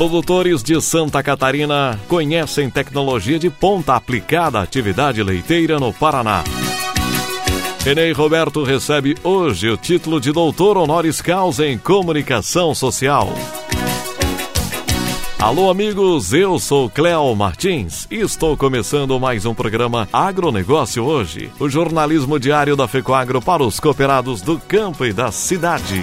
Produtores de Santa Catarina conhecem tecnologia de ponta aplicada à atividade leiteira no Paraná. Renei Roberto recebe hoje o título de doutor honoris causa em comunicação social. Alô, amigos, eu sou Cléo Martins e estou começando mais um programa Agronegócio hoje, o jornalismo diário da FECOAGRO para os cooperados do campo e da cidade.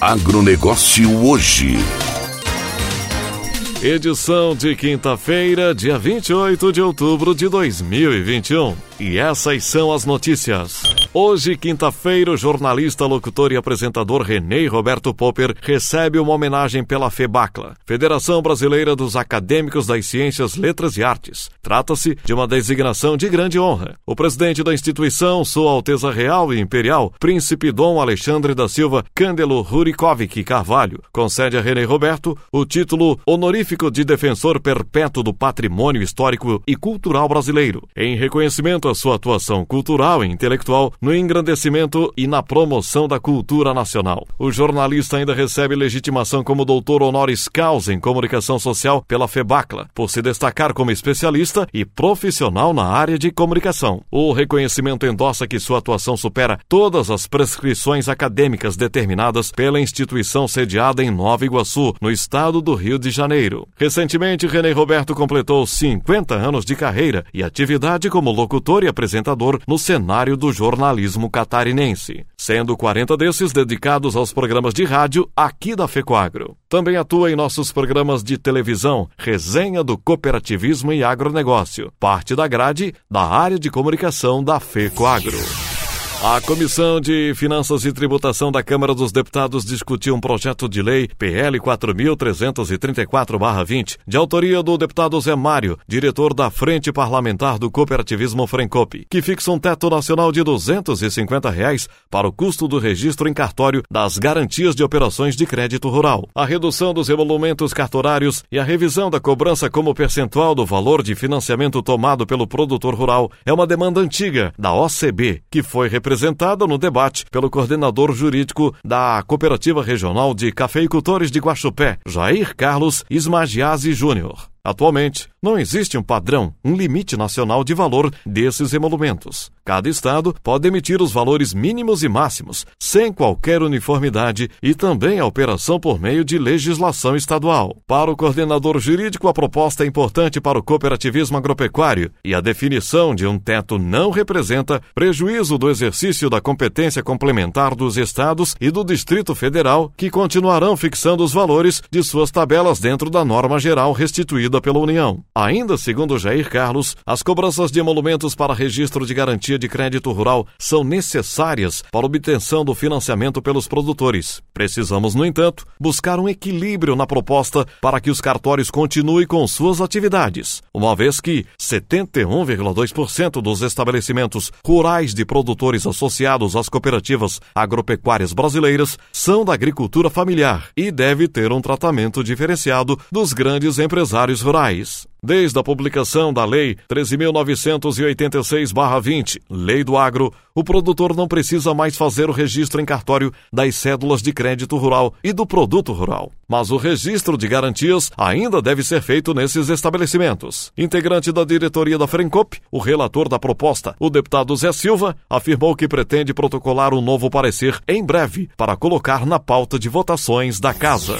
Agronegócio hoje. Edição de quinta-feira, dia 28 de outubro de 2021. E essas são as notícias. Hoje, quinta-feira, o jornalista, locutor e apresentador Renê Roberto Popper recebe uma homenagem pela FEBACLA, Federação Brasileira dos Acadêmicos das Ciências, Letras e Artes. Trata-se de uma designação de grande honra. O presidente da instituição, Sua Alteza Real e Imperial, Príncipe Dom Alexandre da Silva Cândelo Rurikovic Carvalho, concede a Renê Roberto o título honorífico de Defensor Perpétuo do Patrimônio Histórico e Cultural Brasileiro, em reconhecimento à sua atuação cultural e intelectual no engrandecimento e na promoção da cultura nacional. O jornalista ainda recebe legitimação como doutor honoris causa em comunicação social pela FEBACLA, por se destacar como especialista e profissional na área de comunicação. O reconhecimento endossa que sua atuação supera todas as prescrições acadêmicas determinadas pela instituição sediada em Nova Iguaçu, no estado do Rio de Janeiro. Recentemente, René Roberto completou 50 anos de carreira e atividade como locutor e apresentador no cenário do jornalismo catarinense, sendo 40 desses dedicados aos programas de rádio aqui da FECOAGRO. Também atua em nossos programas de televisão, resenha do cooperativismo e agronegócio, parte da grade da área de comunicação da FECOAGRO. A Comissão de Finanças e Tributação da Câmara dos Deputados discutiu um projeto de lei PL 4334-20, de autoria do deputado Zé Mário, diretor da Frente Parlamentar do Cooperativismo Frencope, que fixa um teto nacional de 250 reais para o custo do registro em cartório das garantias de operações de crédito rural. A redução dos emolumentos cartorários e a revisão da cobrança como percentual do valor de financiamento tomado pelo produtor rural é uma demanda antiga da OCB, que foi representada apresentada no debate pelo coordenador jurídico da Cooperativa Regional de Cafeicultores de Guaxupé, Jair Carlos Ismagiazzi Júnior. Atualmente, não existe um padrão, um limite nacional de valor desses emolumentos. Cada estado pode emitir os valores mínimos e máximos, sem qualquer uniformidade, e também a operação por meio de legislação estadual. Para o coordenador jurídico, a proposta é importante para o cooperativismo agropecuário e a definição de um teto não representa prejuízo do exercício da competência complementar dos estados e do Distrito Federal, que continuarão fixando os valores de suas tabelas dentro da norma geral restituída pela União. Ainda segundo Jair Carlos, as cobranças de emolumentos para registro de garantia de crédito rural são necessárias para obtenção do financiamento pelos produtores. Precisamos, no entanto, buscar um equilíbrio na proposta para que os cartórios continuem com suas atividades, uma vez que 71,2% dos estabelecimentos rurais de produtores associados às cooperativas agropecuárias brasileiras são da agricultura familiar e deve ter um tratamento diferenciado dos grandes empresários rurais. Desde a publicação da Lei 13.986-20, Lei do Agro, o produtor não precisa mais fazer o registro em cartório das cédulas de crédito rural e do produto rural. Mas o registro de garantias ainda deve ser feito nesses estabelecimentos. Integrante da diretoria da Frencop, o relator da proposta, o deputado Zé Silva, afirmou que pretende protocolar um novo parecer em breve para colocar na pauta de votações da Casa.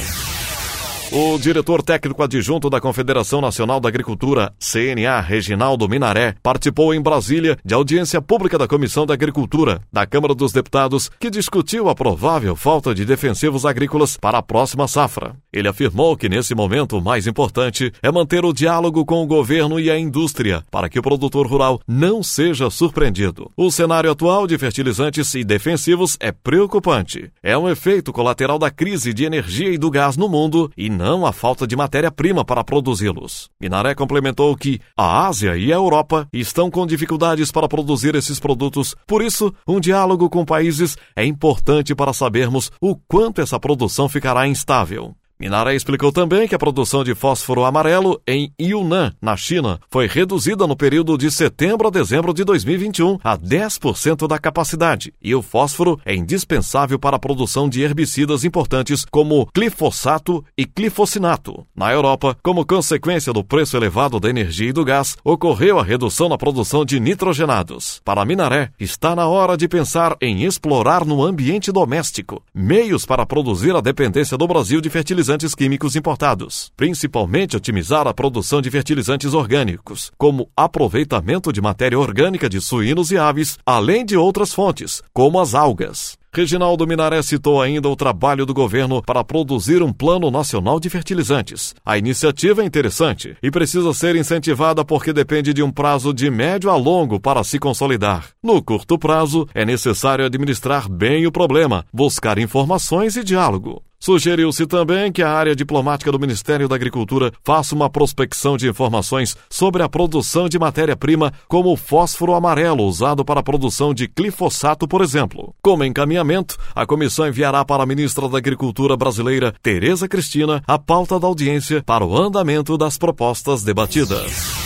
O diretor técnico adjunto da Confederação Nacional da Agricultura, CNA, Reginaldo Minaré, participou em Brasília de audiência pública da Comissão da Agricultura da Câmara dos Deputados, que discutiu a provável falta de defensivos agrícolas para a próxima safra. Ele afirmou que nesse momento o mais importante é manter o diálogo com o governo e a indústria para que o produtor rural não seja surpreendido. O cenário atual de fertilizantes e defensivos é preocupante. É um efeito colateral da crise de energia e do gás no mundo e não não a falta de matéria-prima para produzi-los. Minaré complementou que a Ásia e a Europa estão com dificuldades para produzir esses produtos, por isso, um diálogo com países é importante para sabermos o quanto essa produção ficará instável. Minaré explicou também que a produção de fósforo amarelo em Yunnan, na China, foi reduzida no período de setembro a dezembro de 2021 a 10% da capacidade, e o fósforo é indispensável para a produção de herbicidas importantes como glifosato e glifosinato. Na Europa, como consequência do preço elevado da energia e do gás, ocorreu a redução na produção de nitrogenados. Para Minaré, está na hora de pensar em explorar no ambiente doméstico meios para produzir a dependência do Brasil de fertilizantes fertilizantes químicos importados, principalmente otimizar a produção de fertilizantes orgânicos, como aproveitamento de matéria orgânica de suínos e aves, além de outras fontes, como as algas. Reginaldo Minaré citou ainda o trabalho do governo para produzir um plano nacional de fertilizantes. A iniciativa é interessante e precisa ser incentivada porque depende de um prazo de médio a longo para se consolidar. No curto prazo, é necessário administrar bem o problema, buscar informações e diálogo. Sugeriu-se também que a área diplomática do Ministério da Agricultura faça uma prospecção de informações sobre a produção de matéria-prima, como o fósforo amarelo usado para a produção de glifosato, por exemplo. Como encaminhamento, a comissão enviará para a ministra da Agricultura brasileira, Tereza Cristina, a pauta da audiência para o andamento das propostas debatidas.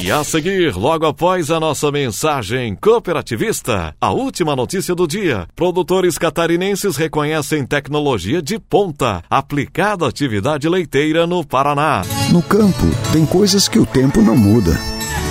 E a seguir, logo após a nossa mensagem cooperativista, a última notícia do dia: produtores catarinenses reconhecem tecnologia de ponta aplicada à atividade leiteira no Paraná. No campo, tem coisas que o tempo não muda,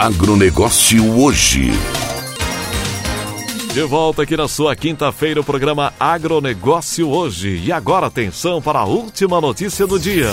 Agronegócio hoje. De volta aqui na sua quinta-feira, o programa Agronegócio hoje. E agora atenção para a última notícia do dia.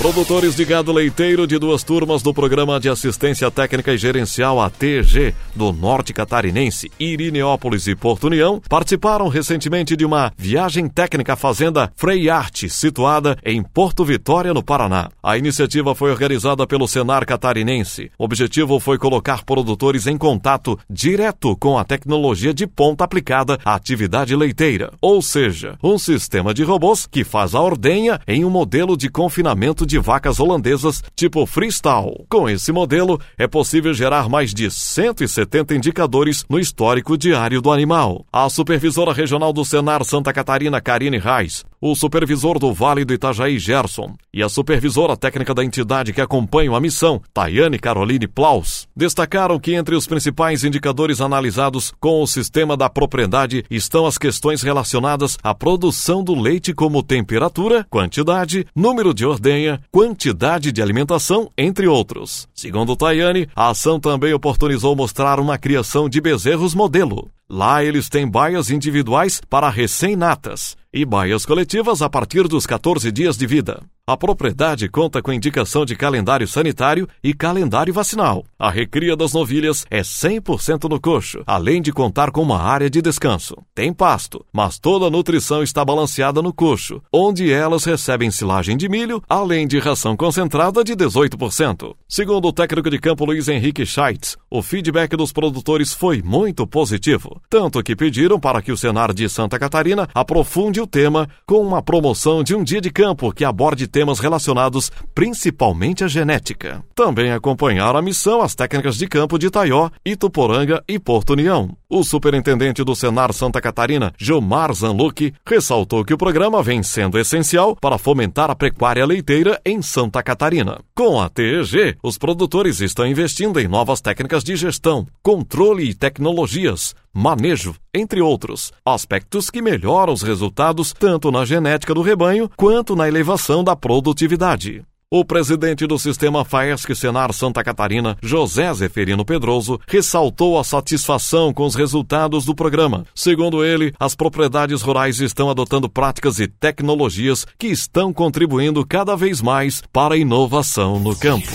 Produtores de gado leiteiro de duas turmas do Programa de Assistência Técnica e Gerencial ATG do Norte Catarinense, Irineópolis e Porto União participaram recentemente de uma viagem técnica à fazenda Freiarte, situada em Porto Vitória, no Paraná. A iniciativa foi organizada pelo Senar Catarinense. O objetivo foi colocar produtores em contato direto com a tecnologia de ponta aplicada à atividade leiteira, ou seja, um sistema de robôs que faz a ordenha em um modelo de confinamento de vacas holandesas tipo freestyle. Com esse modelo, é possível gerar mais de 170 indicadores no histórico diário do animal. A supervisora regional do Senar Santa Catarina, Karine Reis, o supervisor do Vale do Itajaí, Gerson, e a supervisora técnica da entidade que acompanha a missão, Tayane Caroline Plaus, destacaram que entre os principais indicadores analisados com o sistema da propriedade estão as questões relacionadas à produção do leite como temperatura, quantidade, número de ordenha, quantidade de alimentação, entre outros. Segundo Tayane, a ação também oportunizou mostrar uma criação de bezerros modelo. Lá eles têm baias individuais para recém-natas e baias coletivas a partir dos 14 dias de vida. A propriedade conta com indicação de calendário sanitário e calendário vacinal. A recria das novilhas é 100% no coxo, além de contar com uma área de descanso. Tem pasto, mas toda a nutrição está balanceada no coxo, onde elas recebem silagem de milho, além de ração concentrada de 18%. Segundo o técnico de campo Luiz Henrique Scheitz, o feedback dos produtores foi muito positivo, tanto que pediram para que o Senar de Santa Catarina aprofunde o tema com uma promoção de um dia de campo que aborde temas relacionados principalmente à genética. Também acompanharam a missão as técnicas de campo de Itaió, Ituporanga e Porto União. O superintendente do Senar Santa Catarina, Gilmar Zanluc, ressaltou que o programa vem sendo essencial para fomentar a pecuária leiteira em Santa Catarina. Com a TEG, os produtores estão investindo em novas técnicas de gestão, controle e tecnologias, manejo, entre outros, aspectos que melhoram os resultados tanto na genética do rebanho quanto na elevação da produtividade. O presidente do sistema FAESC Senar Santa Catarina, José Zeferino Pedroso, ressaltou a satisfação com os resultados do programa. Segundo ele, as propriedades rurais estão adotando práticas e tecnologias que estão contribuindo cada vez mais para a inovação no campo.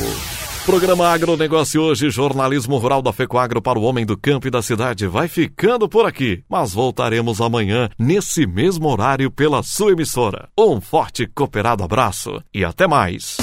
Programa Agronegócio hoje, jornalismo rural da Fecoagro para o homem do campo e da cidade vai ficando por aqui, mas voltaremos amanhã nesse mesmo horário pela sua emissora. Um forte cooperado abraço e até mais.